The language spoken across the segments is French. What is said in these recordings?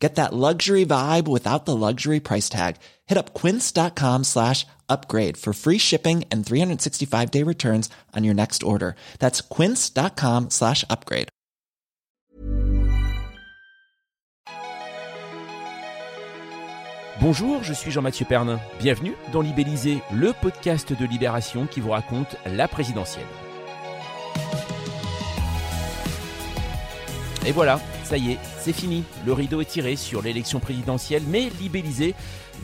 Get that luxury vibe without the luxury price tag. Hit up quince.com slash upgrade for free shipping and 365 day returns on your next order. That's quince.com slash upgrade. Bonjour, je suis Jean-Mathieu Pernin. Bienvenue dans Libellisé, le podcast de Libération qui vous raconte la présidentielle. Et voilà, ça y est, c'est fini. Le rideau est tiré sur l'élection présidentielle, mais Libellisé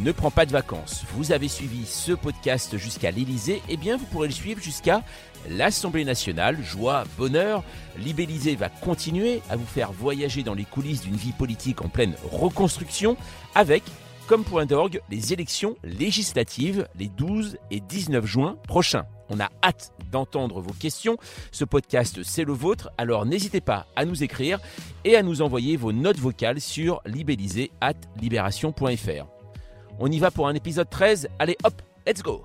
ne prend pas de vacances. Vous avez suivi ce podcast jusqu'à l'Élysée, eh bien vous pourrez le suivre jusqu'à l'Assemblée nationale. Joie, bonheur, Libellisé va continuer à vous faire voyager dans les coulisses d'une vie politique en pleine reconstruction avec comme point d'orgue les élections législatives les 12 et 19 juin prochains. On a hâte d'entendre vos questions. Ce podcast, c'est le vôtre, alors n'hésitez pas à nous écrire et à nous envoyer vos notes vocales sur libellisé.libération.fr. On y va pour un épisode 13. Allez hop, let's go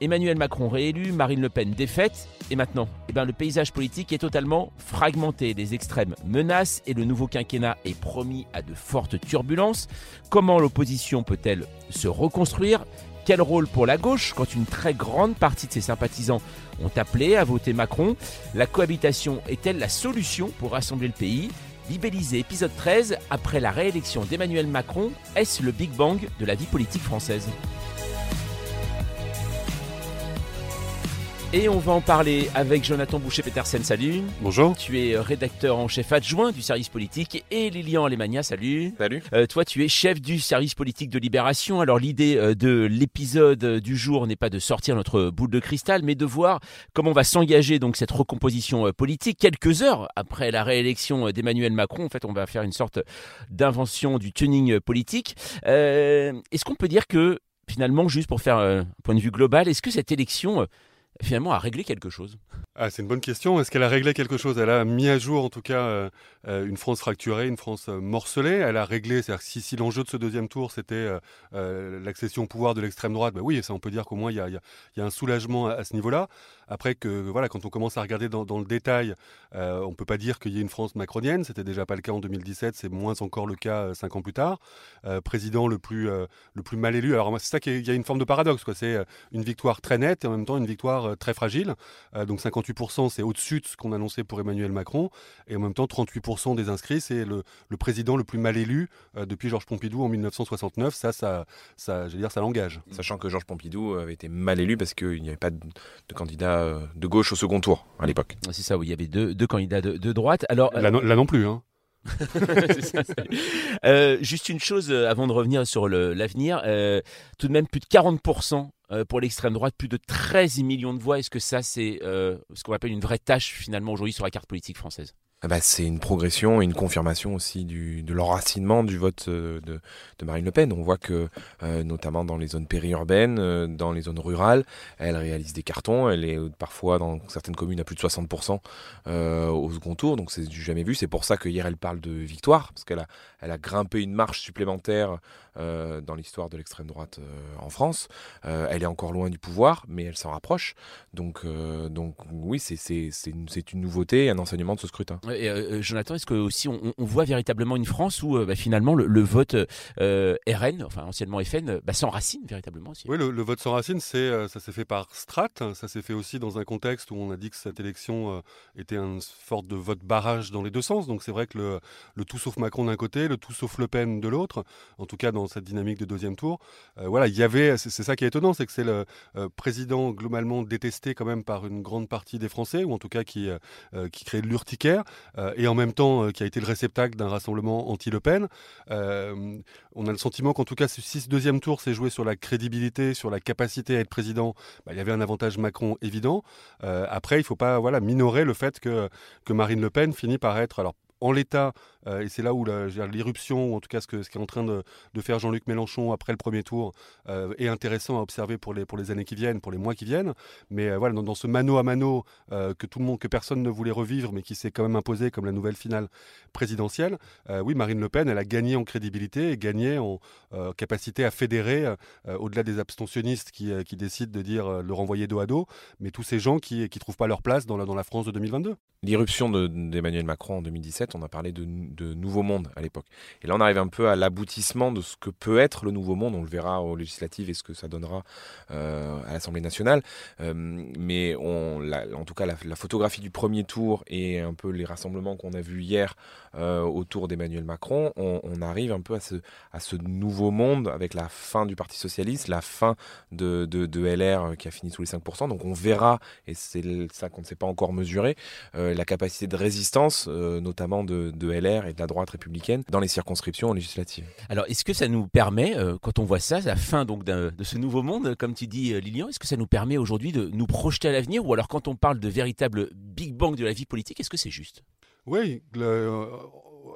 Emmanuel Macron réélu, Marine Le Pen défaite, et maintenant eh bien, Le paysage politique est totalement fragmenté. Les extrêmes menacent et le nouveau quinquennat est promis à de fortes turbulences. Comment l'opposition peut-elle se reconstruire? Quel rôle pour la gauche quand une très grande partie de ses sympathisants ont appelé à voter Macron? La cohabitation est-elle la solution pour rassembler le pays? Libellisé épisode 13, après la réélection d'Emmanuel Macron, est-ce le Big Bang de la vie politique française? Et on va en parler avec Jonathan Boucher-Petersen, salut. Bonjour. Tu es rédacteur en chef adjoint du service politique et Lilian Alemania, salut. Salut. Euh, toi, tu es chef du service politique de Libération. Alors l'idée euh, de l'épisode du jour n'est pas de sortir notre boule de cristal, mais de voir comment on va s'engager donc cette recomposition euh, politique. Quelques heures après la réélection d'Emmanuel Macron, en fait, on va faire une sorte d'invention du tuning politique. est-ce qu'on peut dire que finalement, juste pour faire un point de vue global, est-ce que cette élection finalement a réglé quelque chose ah, C'est une bonne question. Est-ce qu'elle a réglé quelque chose? Elle a mis à jour en tout cas euh, euh, une France fracturée, une France euh, morcelée. Elle a réglé, c'est-à-dire si, si l'enjeu de ce deuxième tour c'était l'accession au pouvoir de l'extrême droite, bah oui, ça on peut dire qu'au moins il y a, un soulagement à, ce niveau-là. Après que voilà, quand on commence à regarder dans, le détail, on peut pas dire qu'il y ait une France macronienne. C'était déjà pas le cas en 2017, c'est moins encore le cas cinq ans plus tard. président le plus le plus mal élu. Alors c'est ça qu'il y a une forme de paradoxe. C'est une victoire très nette et en même temps une victoire euh, très fragile. Euh, donc 58%, c'est au-dessus de ce qu'on annonçait pour Emmanuel Macron. Et en même temps, 38% des inscrits, c'est le, président le plus mal élu euh, depuis Georges Pompidou en 1969. Ça, ça, ça, je veux dire, ça l'engage. Sachant que Georges Pompidou avait été mal élu parce qu'il n'y avait pas de, candidat de gauche au second tour à l'époque. C'est ça, où il y avait deux, candidats de, droite. Alors, là, non, plus. Hein. juste une chose avant de revenir sur l'avenir, tout de même plus de 40% euh, pour l'extrême droite, plus de 13 millions de voix. Est-ce que ça, c'est euh, ce qu'on appelle une vraie tâche finalement aujourd'hui sur la carte politique française? Ah bah, c'est une progression et une confirmation aussi de l'enracinement du vote euh, de, Marine Le Pen. On voit que, notamment dans les zones périurbaines, dans les zones rurales, elle réalise des cartons. Elle est parfois dans certaines communes à plus de 60% au second tour, donc c'est du jamais vu. C'est pour ça que hier elle parle de victoire, parce qu'elle a, elle a grimpé une marche supplémentaire dans l'histoire de l'extrême droite en France. elle est encore loin du pouvoir, mais elle s'en rapproche. Donc, donc oui, c'est, une, nouveauté, un enseignement de ce scrutin. Et, euh, Jonathan, est-ce que aussi on, voit véritablement une France où euh, bah, finalement le, vote euh, RN, enfin anciennement FN, bah, s'enracine véritablement aussi? Oui, le, vote s'enracine, c'est ça s'est fait par strate. Ça s'est fait aussi dans un contexte où on a dit que cette élection était une sorte de vote barrage dans les deux sens. Donc c'est vrai que le, tout sauf Macron d'un côté, le tout sauf Le Pen de l'autre, en tout cas dans cette dynamique de deuxième tour, voilà, il y avait, c'est ça qui est étonnant, c'est que c'est le président globalement détesté quand même par une grande partie des Français, ou en tout cas qui, qui crée de l'urticaire. Euh, et en même temps euh, qui a été le réceptacle d'un rassemblement anti-Le Pen. Euh, on a le sentiment qu'en tout cas, si ce deuxième tour s'est joué sur la crédibilité, sur la capacité à être président, bah, il y avait un avantage Macron évident. après, il ne faut pas voilà, minorer le fait que, que Marine Le Pen finit par être, alors en l'état, et c'est là où l'irruption, ou en tout cas ce qu'est ce est en train de, faire Jean-Luc Mélenchon après le premier tour, est intéressant à observer pour les, pour les années qui viennent, pour les mois qui viennent. Mais voilà, dans, ce mano à mano que tout le monde, que personne ne voulait revivre, mais qui s'est quand même imposé comme la nouvelle finale présidentielle, oui, Marine Le Pen, elle a gagné en crédibilité et gagné en capacité à fédérer, au-delà des abstentionnistes qui, qui décident de dire le renvoyer dos à dos, mais tous ces gens qui ne trouvent pas leur place dans la, dans la France de 2022. L'irruption d'Emmanuel Macron en 2017, on a parlé de, nouveau monde à l'époque. Et là, on arrive un peu à l'aboutissement de ce que peut être le nouveau monde. On le verra aux législatives et ce que ça donnera euh, à l'Assemblée nationale. Euh, mais on, en tout cas, la, photographie du premier tour et un peu les rassemblements qu'on a vus hier euh, autour d'Emmanuel Macron, on, arrive un peu à ce, nouveau monde avec la fin du Parti socialiste, la fin de, de, LR qui a fini sous les 5%. Donc on verra, et c'est ça qu'on ne sait pas encore mesurer, la capacité de résistance, euh, de, LR et de la droite républicaine, dans les circonscriptions législatives. Alors, est-ce que ça nous permet, euh, quand on voit ça, la fin donc de ce nouveau monde, comme tu dis, Lilian, est-ce que ça nous permet aujourd'hui de nous projeter à l'avenir, ou alors quand on parle de véritable Big Bang de la vie politique, est-ce que c'est juste? Oui,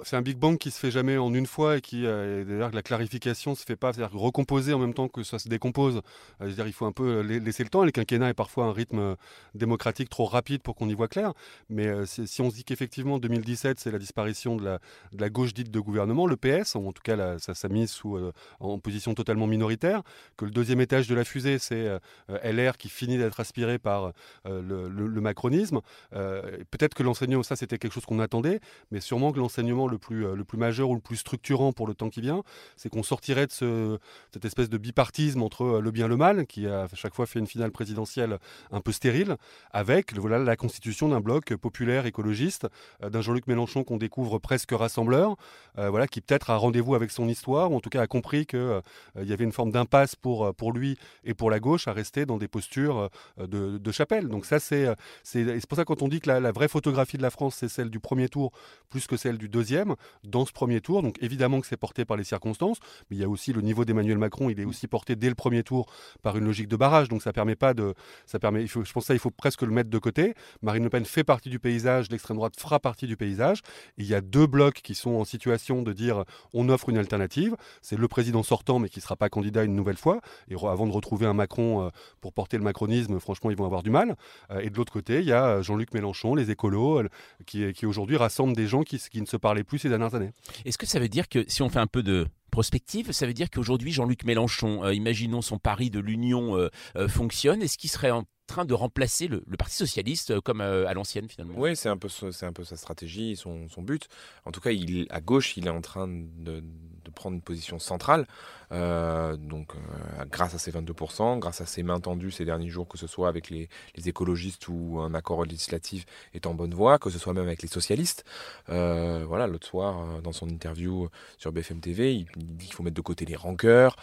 c'est un Big Bang qui se fait jamais en une fois et qui, euh, d'ailleurs, la clarification se fait pas, c'est-à-dire recomposer en même temps que ça se décompose. Euh, dire, il faut un peu laisser le temps. Le quinquennat est parfois un rythme euh, démocratique trop rapide pour qu'on y voit clair. Mais si on se dit qu'effectivement 2017 c'est la disparition de la, gauche dite de gouvernement, le PS, en tout cas sa, mise sous, en position totalement minoritaire, que le deuxième étage de la fusée c'est LR qui finit d'être aspiré par le, macronisme. Peut-être que l'enseignement, ça c'était quelque chose qu'on attendait, mais sûrement que l'enseignement le plus, euh, le plus majeur ou le plus structurant pour le temps qui vient, c'est qu'on sortirait de ce, cette espèce de bipartisme entre euh, le bien et le mal, qui a à chaque fois fait une finale présidentielle un peu stérile, avec voilà, la constitution d'un bloc populaire écologiste, euh, d'un Jean-Luc Mélenchon qu'on découvre presque rassembleur, voilà, qui peut-être a rendez-vous avec son histoire, ou en tout cas a compris qu'il il y avait une forme d'impasse pour, pour lui et pour la gauche à rester dans des postures de, chapelle. Donc ça, c'est c'est pour ça quand on dit que la vraie photographie de la France, c'est celle du premier tour plus que celle du deuxième dans ce premier tour. Donc évidemment que c'est porté par les circonstances, mais il y a aussi le niveau d'Emmanuel Macron, il est aussi porté dès le premier tour par une logique de barrage. Donc ça permet pas de, ça permet, je pense que ça il faut presque le mettre de côté. Marine Le Pen fait partie du paysage, l'extrême droite fera partie du paysage. il y a deux blocs qui sont en situation de dire on offre une alternative. C'est le président sortant, mais qui ne sera pas candidat une nouvelle fois. Et avant de retrouver un Macron euh, pour porter le macronisme, franchement, ils vont avoir du mal. Euh, et de l'autre côté, il y a euh, Jean-Luc Mélenchon, les écolos, qui, aujourd'hui rassemblent des gens qui, qui ne se parlaient plus ces dernières années. Est-ce que ça veut dire que si on fait un peu de prospective, ça veut dire qu'aujourd'hui Jean-Luc Mélenchon, euh, imaginons son pari de l'union euh, euh, fonctionne, est-ce qu'il serait en train de remplacer le, Parti socialiste comme à l'ancienne finalement? Oui, c'est un peu c'est un peu sa stratégie, son, son but. En tout cas, il à gauche, il est en train de, de prendre une position centrale. Euh, donc, euh, grâce à ces 22%, grâce à ces mains tendues ces derniers jours, que ce soit avec les, écologistes ou un accord législatif est en bonne voie, que ce soit même avec les socialistes. Euh, voilà, l'autre soir, dans son interview sur BFM TV, il, dit qu'il faut mettre de côté les rancœurs.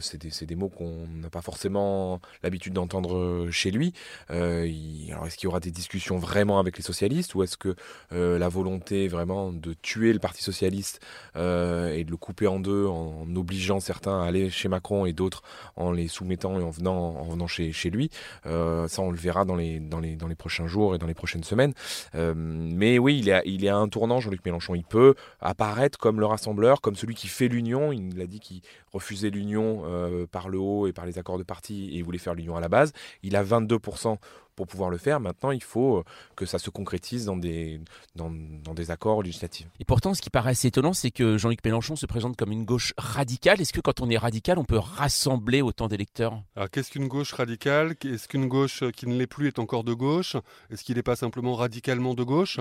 c'est des, des, mots qu'on n'a pas forcément l'habitude d'entendre chez lui. alors, est-ce qu'il y aura des discussions vraiment avec les socialistes ou est-ce que la volonté vraiment de tuer le Parti socialiste et de le couper en deux en, obligeant certains à aller chez Macron et d'autres en les soumettant et en venant, en venant chez, chez lui. Euh, ça, on le verra dans les, dans, les, dans les prochains jours et dans les prochaines semaines. Euh, mais oui, il est, à, il est à un tournant, Jean-Luc Mélenchon. Il peut apparaître comme le rassembleur, comme celui qui fait l'union. Il a dit qu'il refusait l'union euh, par le haut et par les accords de parti et voulait faire l'union à la base. Il a 22% pour pouvoir le faire. Maintenant, il faut euh, que ça se concrétise dans des, dans, des accords législatifs. Et pourtant, ce qui paraît assez étonnant, c'est que Jean-Luc Mélenchon se présente comme une gauche radicale. Est-ce que quand on est radical, on peut rassembler autant d'électeurs? Alors, qu'est-ce qu'une gauche radicale? Est-ce qu'une gauche qui ne l'est plus est encore de gauche? Est-ce qu'il n'est pas simplement radicalement de gauche?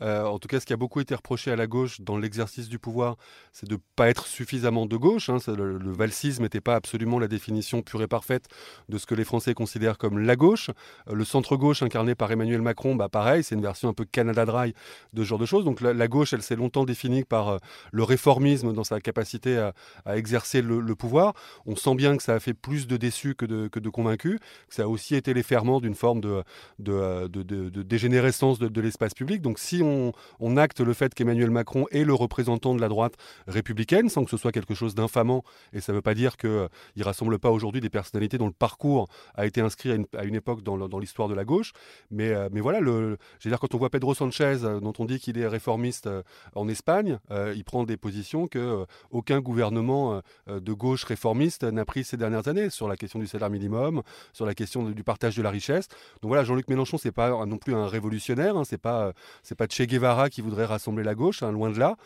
Euh, En tout cas, ce qui a beaucoup été reproché à la gauche dans l'exercice du pouvoir, c'est de ne pas être suffisamment de gauche. Hein. Le, le, valsisme n'était pas absolument la définition pure et parfaite de ce que les Français considèrent comme la gauche. Euh, le centre-gauche incarné par Emmanuel Macron, bah pareil, c'est une version un peu Canada Dry de ce genre de choses. Donc la, gauche, elle s'est longtemps définie par euh, le réformisme dans sa capacité à, exercer le, pouvoir. On sent bien que ça a fait plus de déçus que de, convaincus, que ça a aussi été les ferments d'une forme de, euh, dégénérescence de, l'espace public. Donc si on, acte le fait qu'Emmanuel Macron est le représentant de la droite républicaine, sans que ce soit quelque chose d'infamant, et ça ne veut pas dire qu'il ne rassemble pas aujourd'hui des personnalités dont le parcours a été inscrit à une époque dans l'histoire de la gauche. Mais, mais voilà, le, dire, quand on voit Pedro Sanchez, dont on dit qu'il est réformiste en Espagne, il prend des positions que aucun gouvernement de gauche réformiste n'a pris ces dernières années sur la question du salaire minimum, sur la question du partage de la richesse. Donc voilà, Jean-Luc Mélenchon, c'est pas non plus un révolutionnaire, hein, c'est pas c'est pas Che Guevara qui voudrait rassembler la gauche, hein, loin de là.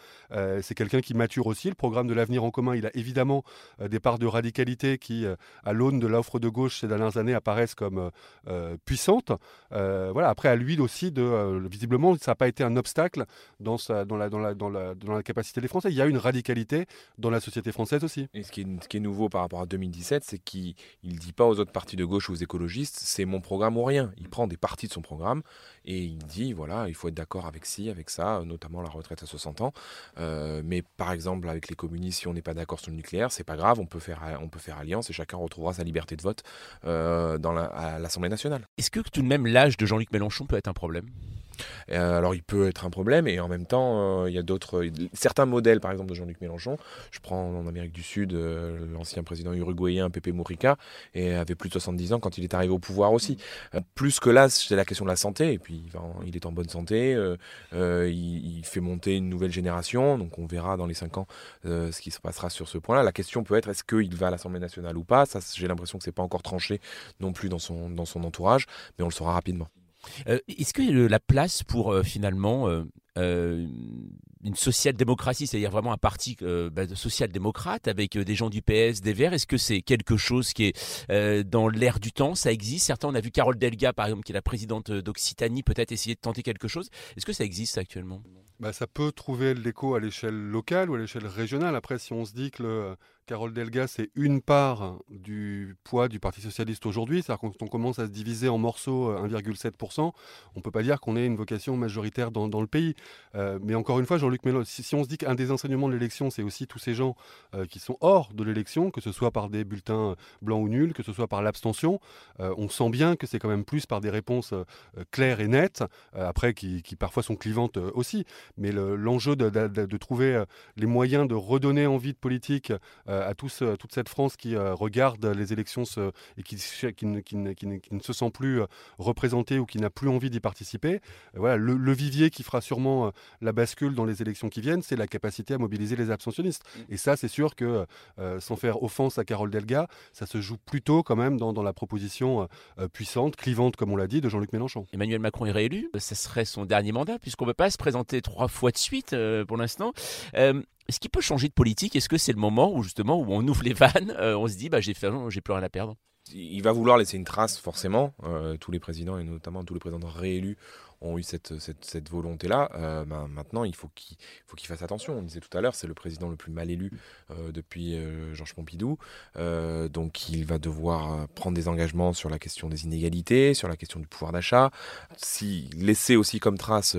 c'est quelqu'un qui mature aussi. Le programme de l'avenir en commun, il a évidemment des parts de radicalité qui, à l'aune de l'offre de gauche ces dernières années, apparaissent comme puissantes. Voilà, après à lui aussi de visiblement, ça n'a pas été un obstacle dans, sa, dans, la, dans, la, dans, la, dans la capacité des Français. Il y a une radicalité dans la société française aussi. Et ce qui est, ce qui est nouveau par rapport à 2017, c'est qu'il ne dit pas aux autres partis de gauche ou aux écologistes, c'est mon programme ou rien. Il prend des parties de son programme et il dit, voilà, il faut être d'accord avec ci, avec ça, notamment la retraite à 60 ans. Euh, mais par exemple, avec les communistes, si on n'est pas d'accord sur le nucléaire, c'est pas grave, on peut, faire, on peut faire alliance et chacun retrouvera sa liberté de vote euh, dans la, à l'Assemblée nationale. Est-ce que tout de même l'âge de Jean-Luc Mélenchon peut être un problème? Euh, alors il peut être un problème et en même temps euh, il y a d'autres certains modèles par exemple de Jean-Luc Mélenchon. Je prends en Amérique du Sud euh, l'ancien président uruguayen Pepe Mujica et avait plus de 70 ans quand il est arrivé au pouvoir aussi. plus que là c'est la question de la santé et puis il est en bonne santé, il, fait monter une nouvelle génération donc on verra dans les 5 ans ce qui se passera sur ce point-là. La question peut être est-ce qu'il va à l'Assemblée nationale ou pas? Ça j'ai l'impression que c'est pas encore tranché non plus dans son dans son entourage mais on le saura rapidement. Euh, est-ce que la place pour euh, finalement euh, une social-démocratie, c'est-à-dire vraiment un parti bah, social-démocrate avec des gens du PS, des Verts, est-ce que c'est quelque chose qui est dans l'air du temps? Ça existe? Certains, on a vu Carole Delga, par exemple, qui est la présidente d'Occitanie, peut-être essayer de tenter quelque chose. Est-ce que ça existe actuellement? Bah, Ça peut trouver l'écho à l'échelle locale ou à l'échelle régionale. Après, si on se dit que le, Carole Delga, c'est une part du poids du Parti socialiste aujourd'hui. C'est-à-dire quand on commence à se diviser en morceaux 1,7%, euh, on ne peut pas dire qu'on ait une vocation majoritaire dans, le pays. Euh, mais encore une fois, Jean-Luc Mélenchon, si, on se dit qu'un des enseignements de l'élection, c'est aussi tous ces gens euh, qui sont hors de l'élection, que ce soit par des bulletins blancs ou nuls, que ce soit par l'abstention, on sent bien que c'est quand même plus par des réponses claires et nettes, après qui, parfois sont clivantes aussi. Mais l'enjeu de, trouver les moyens de redonner envie de politique à tous, euh, toute cette France qui euh, regarde les élections et qui, qui, ne se sent plus représentée ou qui n'a plus envie d'y participer. voilà, le, vivier qui fera sûrement la bascule dans les élections qui viennent, c'est la capacité à mobiliser les abstentionnistes. Mm. Et ça, c'est sûr que, sans faire offense à Carole Delga, ça se joue plutôt quand même dans, la proposition puissante, clivante, comme on l'a dit, de Jean-Luc Mélenchon. Emmanuel Macron est réélu, ce serait son dernier mandat, puisqu'on ne peut pas se présenter trois fois de suite pour l'instant. Est-ce qu'il peut changer de politique Est-ce que c'est le moment où justement où on ouvre les vannes, euh, on se dit bah j'ai j'ai plus rien à perdre? Il va vouloir laisser une trace forcément. Euh, tous les présidents et notamment tous les présidents réélus ont eu cette, volonté-là. Euh, ben, maintenant, il faut qu'il faut qu'il fasse attention. On disait tout à l'heure, c'est le président le plus mal élu euh, depuis euh, Georges Pompidou. donc, il va devoir prendre des engagements sur la question des inégalités, sur la question du pouvoir d'achat. Laisser aussi comme trace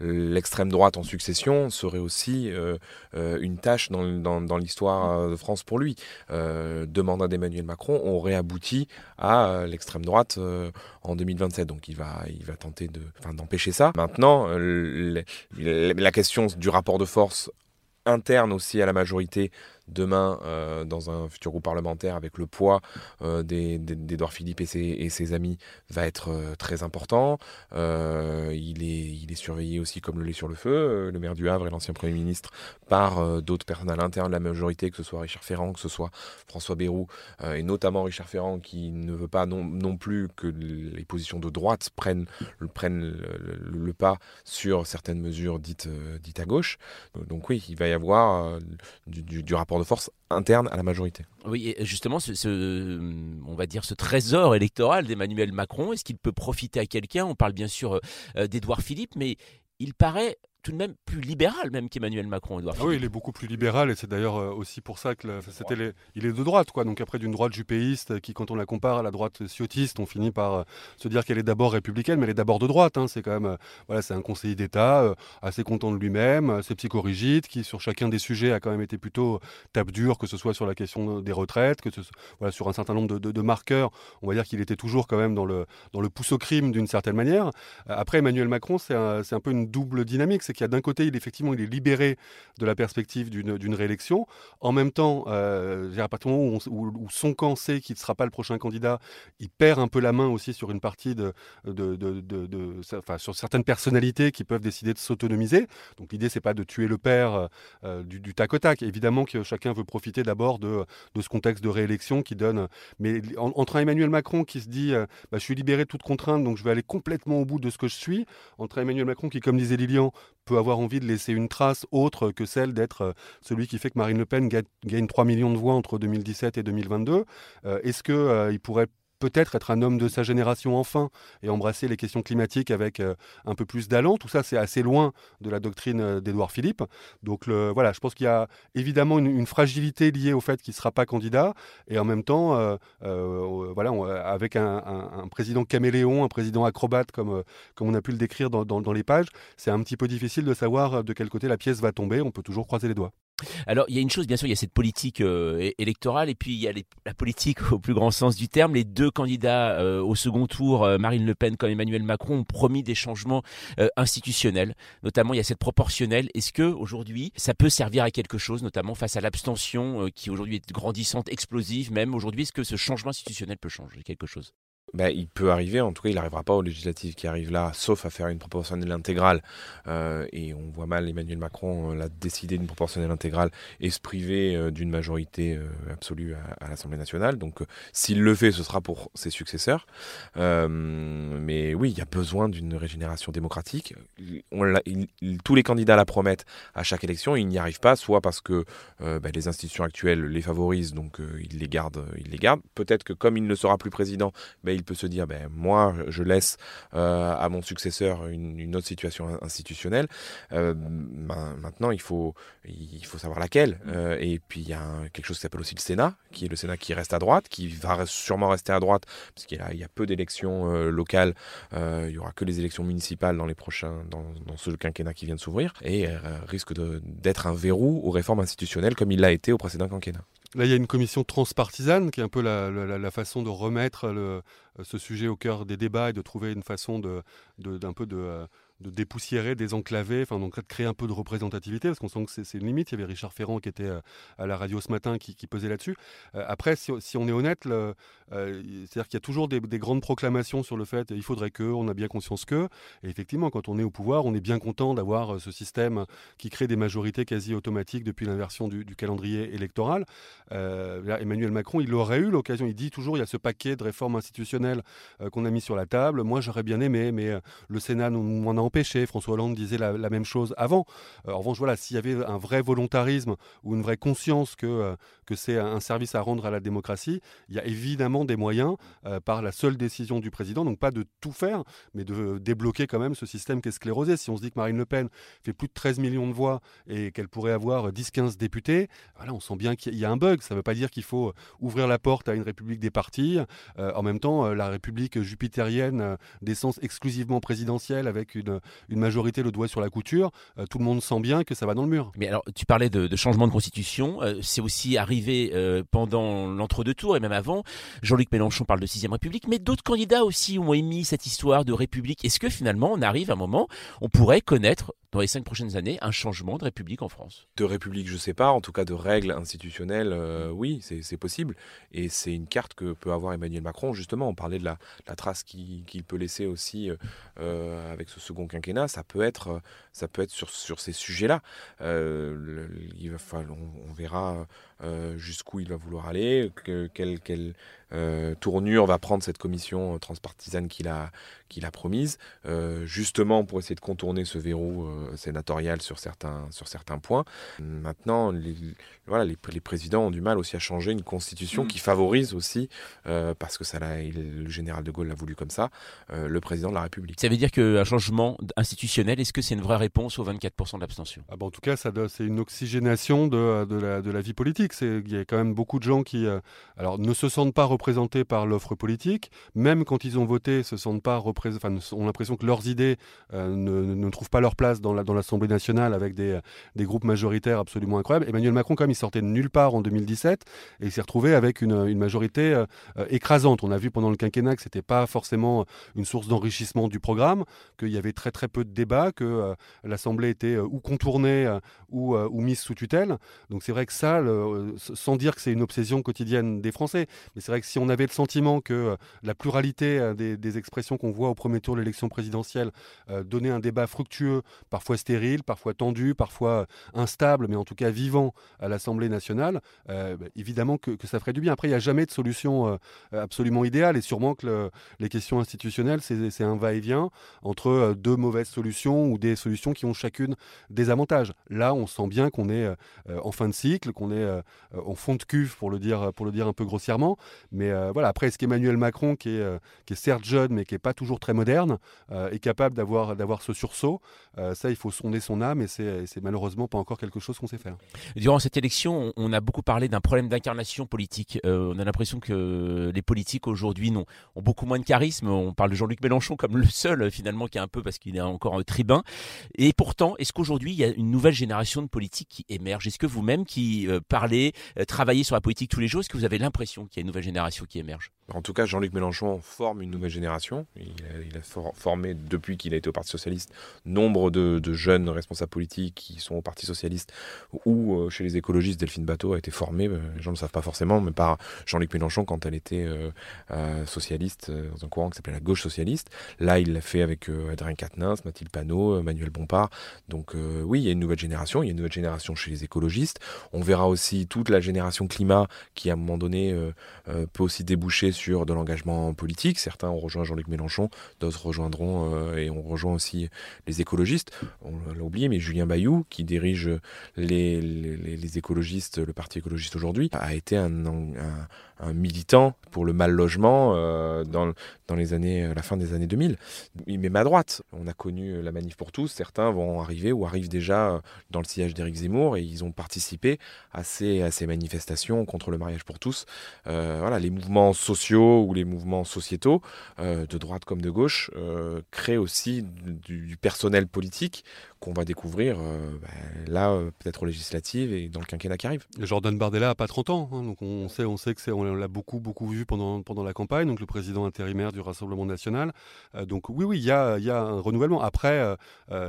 l'extrême droite en succession serait aussi une tâche dans, l'histoire de France pour lui. deux mandats d'Emmanuel Macron aurait abouti à l'extrême droite en 2027. Donc, il va tenter de d'empêcher ça. Maintenant, euh, la question du rapport de force interne aussi à la majorité demain euh, dans un futur groupe parlementaire avec le poids euh, d'Edouard Philippe et ses, amis va être euh, très important. Euh, il, est, il est surveillé aussi comme le lait sur le feu, le maire du Havre et l'ancien Premier ministre, par d'autres personnes à l'intérieur de la majorité, que ce soit Richard Ferrand, que ce soit François Bayrou, et notamment Richard Ferrand qui ne veut pas non, plus que les positions de droite prennent, le, pas sur certaines mesures dites, à gauche. Donc oui, il va y avoir du rapport de force interne à la majorité. Oui, et justement, ce, on va dire ce trésor électoral d'Emmanuel Macron, est-ce qu'il peut profiter à quelqu'un? On parle bien sûr euh, d'Édouard Philippe, mais il paraît tout de même plus libéral même qu'Emmanuel Macron. Edouard ah oui, il est beaucoup plus libéral et c'est d'ailleurs euh, aussi pour ça que c'était il est de droite quoi. Donc après d'une droite jupéiste qui quand on la compare à la droite ciotiste, on finit par euh, se dire qu'elle est d'abord républicaine, mais elle est d'abord de droite. Hein. C'est quand même euh, voilà, c'est un conseiller d'État assez content de lui-même, assez psychorigide, qui sur chacun des sujets a quand même été plutôt tape dure, que ce soit sur la question des retraites, que ce voilà, sur un certain nombre de, de, marqueurs. On va dire qu'il était toujours quand même dans le dans le pouce au crime d'une certaine manière. Après Emmanuel Macron, c'est un, un peu une double dynamique c'est qu'il y a d'un côté, il, effectivement, il est libéré de la perspective d'une réélection. En même temps, euh, à partir du moment où, son camp sait qu'il ne sera pas le prochain candidat, il perd un peu la main aussi sur une partie de, de, de, enfin, sur certaines personnalités qui peuvent décider de s'autonomiser. Donc l'idée, c'est pas de tuer le père euh, du, du, tac au tac. Évidemment que chacun veut profiter d'abord de, ce contexte de réélection qui donne. Mais entre Emmanuel Macron qui se dit, euh, bah, je suis libéré de toute contrainte, donc je vais aller complètement au bout de ce que je suis, entre Emmanuel Macron qui, comme disait Lilian, peut avoir envie de laisser une trace autre que celle d'être euh, celui qui fait que Marine Le Pen gagne, 3 millions de voix entre 2017 et 2022. Est-ce qu'il pourrait peut-être être un homme de sa génération enfin et embrasser les questions climatiques avec euh, un peu plus d'allant. Tout ça, c'est assez loin de la doctrine euh, d'Édouard Philippe. Donc le, voilà, je pense qu'il y a évidemment une, fragilité liée au fait qu'il ne sera pas candidat et en même temps, euh, voilà, avec un, président caméléon, un président acrobate comme, comme on a pu le décrire dans, dans les pages, c'est un petit peu difficile de savoir de quel côté la pièce va tomber. On peut toujours croiser les doigts. Alors, il y a une chose, bien sûr, il y a cette politique euh, électorale, et puis il y a la politique au plus grand sens du terme. Les deux candidats euh, au second tour, euh, Marine Le Pen comme Emmanuel Macron, ont promis des changements institutionnels. Notamment, il y a cette proportionnelle. Est-ce que aujourd'hui, ça peut servir à quelque chose, notamment face à l'abstention qui aujourd'hui est grandissante, explosive même? Aujourd'hui Est-ce que ce changement institutionnel peut changer quelque chose? Bah, il peut arriver, en tout cas il n'arrivera pas aux législatives qui arrivent là, sauf à faire une proportionnelle intégrale. Euh, et on voit mal Emmanuel Macron euh, l'a décidé d'une proportionnelle intégrale et se priver euh, d'une majorité absolue à, l'Assemblée nationale. Donc s'il le fait, ce sera pour ses successeurs. mais oui, il y a besoin d'une régénération démocratique. tous les candidats la promettent à chaque élection, ils n'y arrivent pas, soit parce que bah, les institutions actuelles les favorisent, donc ils les gardent. Gardent. Peut-être que comme il ne sera plus président, bah, il peut se dire, ben, moi, je laisse euh, à mon successeur une, autre situation institutionnelle. Euh, ben, maintenant, il faut, il faut savoir laquelle. Mm. Euh, et puis, il y a quelque chose qui s'appelle aussi le Sénat, qui est le Sénat qui reste à droite, qui va sûrement rester à droite, parce qu'il y, a, il y a peu d'élections locales. il n'y aura que les élections municipales dans les prochains, dans, dans ce quinquennat qui vient de s'ouvrir, et risque d'être un verrou aux réformes institutionnelles comme il l'a été au précédent quinquennat. Là, il y a une commission transpartisane qui est un peu la, façon de remettre ce sujet au cœur des débats et de trouver une façon d'un peu de, euh, de dépoussiérer, désenclaver, enfin donc de créer un peu de représentativité, parce qu'on sent que c'est une limite. Il y avait Richard Ferrand qui était euh, à la radio ce matin qui, pesait là-dessus. Euh, après, si, on est honnête, euh, c'est-à-dire qu'il y a toujours des, grandes proclamations sur le fait il faudrait que, on a bien conscience que, et effectivement, quand on est au pouvoir, on est bien content d'avoir ce système qui crée des majorités quasi automatiques depuis l'inversion du, calendrier électoral. Emmanuel Macron, il aurait eu l'occasion, il dit toujours il y a ce paquet de réformes institutionnelles qu'on a mis sur la table. Moi, j'aurais bien aimé, mais le Sénat nous en a François Hollande disait la, même chose avant. Euh, en revanche, voilà, s'il y avait un vrai volontarisme ou une vraie conscience que, euh, que c'est un service à rendre à la démocratie, il y a évidemment des moyens euh, par la seule décision du président, donc pas de tout faire, mais de débloquer quand même ce système qui est sclérosé. Si on se dit que Marine Le Pen fait plus de 13 millions de voix et qu'elle pourrait avoir 10-15 députés, voilà, on sent bien qu'il y a un bug. Ça ne veut pas dire qu'il faut ouvrir la porte à une république des partis. en même temps, la république jupitérienne d'essence exclusivement présidentielle avec une une, majorité le doigt sur la couture, euh, tout le monde sent bien que ça va dans le mur. Mais alors, tu parlais de, changement de constitution, euh, c'est aussi arrivé euh, pendant l'entre-deux tours et même avant. Jean-Luc Mélenchon parle de sixième République, mais d'autres candidats aussi ont émis cette histoire de République. Est-ce que finalement, on arrive à un moment, on pourrait connaître dans les cinq prochaines années un changement de République en France? De République, je ne sais pas. En tout cas, de règles institutionnelles, oui, c'est possible. Et c'est une carte que peut avoir Emmanuel Macron. Justement, on parlait de la, trace qu'il peut laisser aussi avec ce second quinquennat, ça peut être, ça peut être sur, sur ces sujets-là. Euh, on, verra euh, jusqu'où il va vouloir aller, quelle, quelle euh, tournure va prendre cette commission transpartisane qu'il a, qu'il a promise, justement pour essayer de contourner ce verrou sénatorial sur certains, sur certains points. Maintenant, les, voilà, les, les, présidents ont du mal aussi à changer une constitution mm. qui favorise aussi, parce que ça le général de Gaulle l'a voulu comme ça, le président de la République. Ça veut dire qu'un changement institutionnel, est-ce que c'est une vraie réponse aux 24% d'abstention ah bah, En tout cas, c'est une oxygénation de, de, la, de, la, vie polique. Il y a quand même beaucoup de gens qui euh, alors, ne se sentent pas représentés représentés par l'offre politique. Même quand ils ont voté, se sentent pas enfin, ont l'impression que leurs idées ne, ne, trouvent pas leur place dans l'Assemblée nationale avec des, des, groupes majoritaires absolument incroyables. Emmanuel Macron, comme il sortait de nulle part en 2017, et il s'est retrouvé avec une, majorité écrasante. On a vu pendant le quinquennat que c'était pas forcément une source d'enrichissement du programme, qu'il y avait très très peu de débats, que l'Assemblée était ou contournée ou, ou mise sous tutelle. Donc c'est vrai que ça, sans dire que c'est une obsession quotidienne des Français, mais c'est vrai que si on avait le sentiment que euh, la pluralité euh, des, expressions qu'on voit au premier tour de l'élection présidentielle euh, donnait un débat fructueux, parfois stérile, parfois tendu, parfois instable, mais en tout cas vivant à l'Assemblée nationale, bah, évidemment que, ça ferait du bien. Après, il n'y a jamais de solution absolument idéale, et sûrement que les questions institutionnelles, c'est un va-et-vient entre deux mauvaises solutions ou des solutions qui ont chacune des avantages. Là, on sent bien qu'on est en fin de cycle, qu'on est en fond de cuve, pour le dire, un peu grossièrement. Euh, voilà, après, est-ce qu'Emmanuel Macron, qui est, euh, certes jeune, mais qui n'est pas toujours très moderne, euh, est capable d'avoir, d'avoir ce sursaut Ça, il faut sonder son âme, et c'est, malheureusement pas encore quelque chose qu'on sait faire. Durant cette élection, on a beaucoup parlé d'un problème d'incarnation politique. on a l'impression que les politiques aujourd'hui ont, ont beaucoup moins de charisme. On parle de Jean-Luc Mélenchon comme le seul, finalement, qui est un peu parce qu'il est encore un tribun. Et pourtant, est-ce qu'aujourd'hui, il y a une nouvelle génération de politiques qui émerge? Est-ce que vous-même, qui parlez, travaillez sur la politique tous les jours, est-ce que vous avez l'impression qu'il y a une nouvelle génération? Qui émerge En tout cas, Jean-Luc Mélenchon forme une nouvelle génération. Il a, formé, depuis qu'il a été au Parti Socialiste, nombre de, jeunes responsables politiques qui sont au Parti Socialiste ou euh, chez les écologistes. Delphine Bateau a été formée, euh, les gens ne le savent pas forcément, mais par Jean-Luc Mélenchon quand elle était euh, socialiste dans un courant qui s'appelait la gauche socialiste. Là, il l'a fait avec Adrien Quatennens, Mathilde Panot, Manuel Bompard. Donc oui, il y a une nouvelle génération. Il y a une nouvelle génération chez les écologistes. On verra aussi toute la génération climat qui, à un moment donné, euh, peut aussi déboucher sur de l'engagement politique. Certains ont rejoint Jean-Luc Mélenchon, d'autres rejoindront euh, et on rejoint aussi les écologistes. On l'a oublié, mais Julien Bayou, qui dirige les, écologistes, le Parti écologiste aujourd'hui, a été un, militant pour le mal logement euh, dans, les années, euh, la fin des années 2000. Il met à droite. On a connu la manif pour tous. Certains vont arriver ou arrivent déjà dans le sillage d'Éric Zemmour et ils ont participé à ces manifestations contre le mariage pour tous. voilà, les mouvements sociaux ou les mouvements sociétaux, de droite comme de gauche, créent aussi du, personnel politique qu'on va découvrir euh, bah, là, euh, peut-être aux législatives et dans le quinquennat qui arrive. Jordan Bardella a pas 30 ans, hein, donc on sait, on sait que c'est, on l'a beaucoup, beaucoup vu pendant, pendant la campagne, donc le président intérimaire du Rassemblement national. Euh, donc oui, oui, il y a, y a, un renouvellement. Après,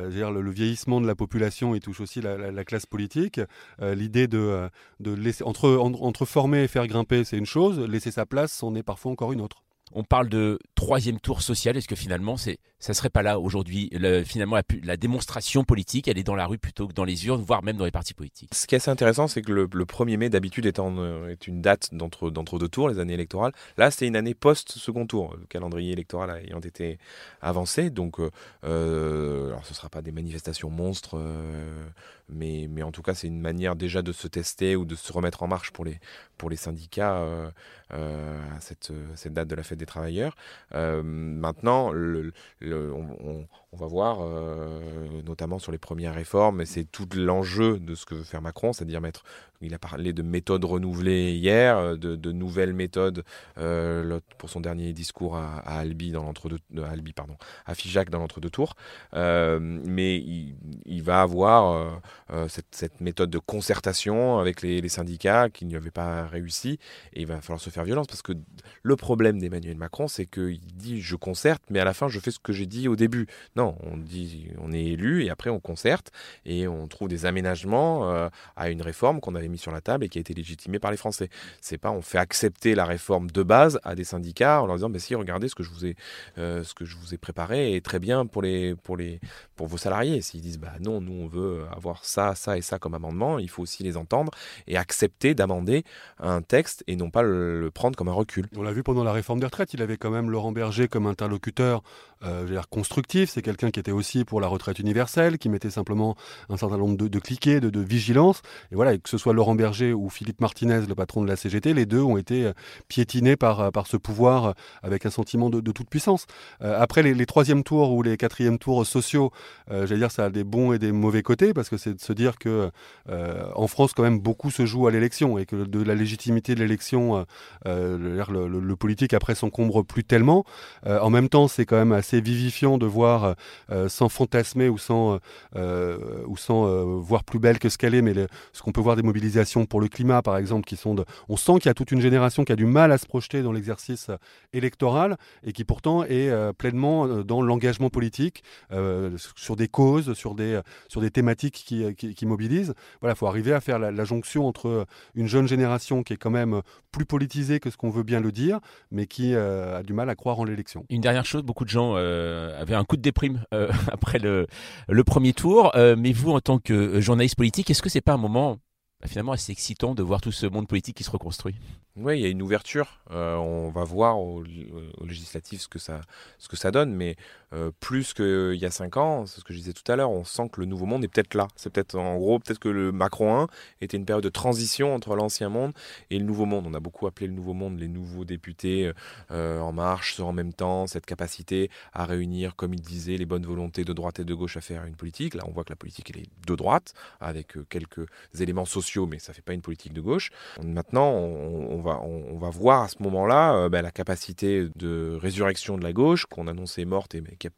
dire, le, vieillissement de la population, il touche aussi la, classe politique. l'idée de, de laisser entre, entre former et faire grimper, c'est une chose. Laisser sa place, c'en est parfois encore une autre. On parle de troisième tour social. Est-ce que finalement, c'est, ça serait pas là aujourd'hui Finalement, la, démonstration politique, elle est dans la rue plutôt que dans les urnes, voire même dans les partis politiques? Ce qui est assez intéressant, c'est que le, 1er mai, d'habitude, est, est, une date d'entre, d'entre deux tours, les années électorales. Là, c'est une année post-second tour, le calendrier électoral ayant été avancé. Donc, euh, euh, alors ce ne sera pas des manifestations monstres, euh, mais, mais en tout cas, c'est une manière déjà de se tester ou de se remettre en marche pour les, pour les syndicats à cette, cette date de la fête des travailleurs. Euh, maintenant, le, on, on va voir, euh, notamment sur les premières réformes, c'est tout l'enjeu de ce que veut faire Macron, c'est-à-dire mettre, il a parlé de méthodes renouvelées hier, euh, de, nouvelles méthodes euh, pour son dernier discours à, Albi dans l'entre-deux, Albi pardon, à Figeac dans l'entre-deux tours, mais il, va avoir cette, méthode de concertation avec les, syndicats qui n'y avait pas réussi, et il va falloir se faire violence parce que le problème d'Emmanuel Macron, c'est qu'il dit je concerte, mais à la fin je fais ce que j'ai dit au début on dit, on est élu et après on concerte et on trouve des aménagements euh, à une réforme qu'on avait mis sur la table et qui a été légitimée par les Français. C'est pas on fait accepter la réforme de base à des syndicats en leur disant, bah, si regardez ce que je vous ai, euh, préparé est très bien pour les, pour vos salariés. S'ils disent, bah non, nous on veut avoir ça, ça et ça comme amendement, il faut aussi les entendre et accepter d'amender un texte et non pas le, prendre comme un recul. On l'a vu pendant la réforme des retraites, il avait quand même Laurent Berger comme interlocuteur euh, constructif. C'est quelqu'un qui était aussi pour la retraite universelle, qui mettait simplement un certain nombre de, de cliquets, de, vigilance. Et voilà, que ce soit Laurent Berger ou Philippe Martinez, le patron de la CGT, les deux ont été euh, piétinés par, par ce pouvoir avec un sentiment de, toute puissance. après les, les troisièmes tours ou les quatrièmes tours sociaux, j'allais dire ça a des bons et des mauvais côtés parce que c'est de se dire que en France quand même beaucoup se joue à l'élection et que de la légitimité de l'élection, le, le, le, politique après s'encombre plus tellement. en même temps, c'est quand même assez vivifiant de voir, euh, sans fantasmer ou sans, euh, ou sans euh, voir plus belle que ce qu'elle est, mais ce qu'on peut voir des mobilisations pour le climat, par exemple, qui sont de, on sent qu'il y a toute une génération qui a du mal à se projeter dans l'exercice électoral et qui pourtant est pleinement dans l'engagement politique sur des causes, sur des, sur des thématiques qui, qui, mobilisent. Voilà, il faut arriver à faire la, jonction entre une jeune génération qui est quand même plus politisée que ce qu'on veut bien le dire, mais qui a du mal à croire en l'élection. Une dernière chose, beaucoup de gens euh, avait un coup de déprime euh, après le, le premier tour. Euh, mais vous, en tant que journaliste politique, est-ce que c'est pas un moment bah, finalement assez excitant de voir tout ce monde politique qui se reconstruit? Oui, il y a une ouverture. Euh, on va voir au, au, législatif ce que ça, ce que ça donne, mais euh, plus qu'il y a cinq ans, c'est ce que je disais tout à l'heure, on sent que le nouveau monde est peut-être là. C'est peut-être en gros, peut-être que le Macron 1 était une période de transition entre l'ancien monde et le nouveau monde. On a beaucoup appelé le nouveau monde les nouveaux députés euh, en marche, en même temps, cette capacité à réunir, comme il disait, les bonnes volontés de droite et de gauche à faire une politique. Là, on voit que la politique elle est de droite, avec quelques éléments sociaux, mais ça fait pas une politique de gauche. Maintenant, on, on va, on, va voir à ce moment-là euh, bah, la capacité de résurrection de la gauche, qu'on annonçait morte et qui,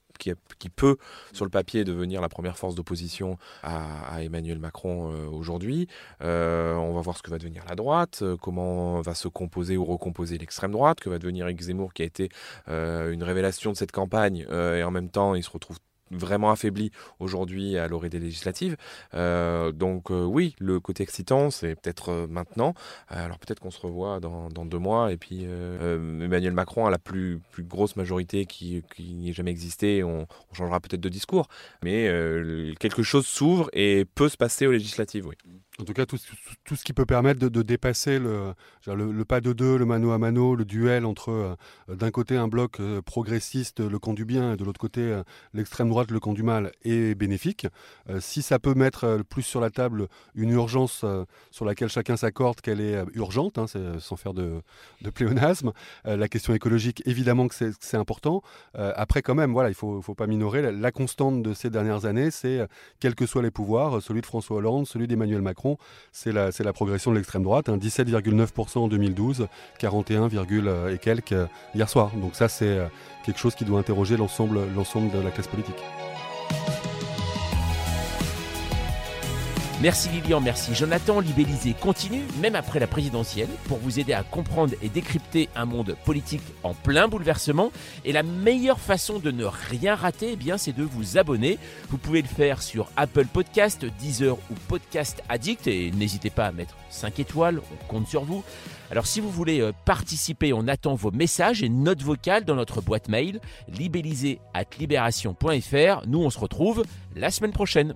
qui, peut, sur le papier, devenir la première force d'opposition à, Emmanuel Macron euh, aujourd'hui. Euh, on va voir ce que va devenir la droite, comment va se composer ou recomposer l'extrême droite, que va devenir Eric Zemmour, qui a été une révélation de cette campagne, et en même temps, il se retrouve vraiment affaibli aujourd'hui à l'orée des législatives. Euh, donc euh, oui, le côté excitant, c'est peut-être euh, maintenant. alors peut-être qu'on se revoit dans, deux mois et puis Emmanuel Macron a la plus, grosse majorité qui, qui n'ait jamais existé. On, on changera peut-être de discours, mais quelque chose s'ouvre et peut se passer aux législatives, oui. En tout cas, tout, ce qui peut permettre de, dépasser le, pas de deux, le mano à mano, le duel entre euh, d'un côté un bloc euh, progressiste, le camp du bien, et de l'autre côté euh, l'extrême droite, le camp du mal, est bénéfique. si ça peut mettre plus sur la table une urgence sur laquelle chacun s'accorde qu'elle est urgente, hein, sans faire de, pléonasme, la question écologique, évidemment que c'est important. après, quand même, voilà, il ne faut, faut, pas minorer. La, la, constante de ces dernières années, c'est, quels que soient les pouvoirs, celui de François Hollande, celui d'Emmanuel Macron, c'est la, progression de l'extrême droite, 17,9% en 2012, 41, et quelques euh, hier soir. Donc ça, c'est euh, quelque chose qui doit interroger l'ensemble de la classe politique. Merci Lilian, merci Jonathan. Libellisé continue, même après la présidentielle, pour vous aider à comprendre et décrypter un monde politique en plein bouleversement. Et la meilleure façon de ne rien rater, eh c'est de vous abonner. Vous pouvez le faire sur Apple Podcast, Deezer ou Podcast Addict. Et n'hésitez pas à mettre 5 étoiles, on compte sur vous. Alors si vous voulez euh, participer, on attend vos messages et notes vocales dans notre boîte mail libellisé at libération.fr. Nous, on se retrouve la semaine prochaine.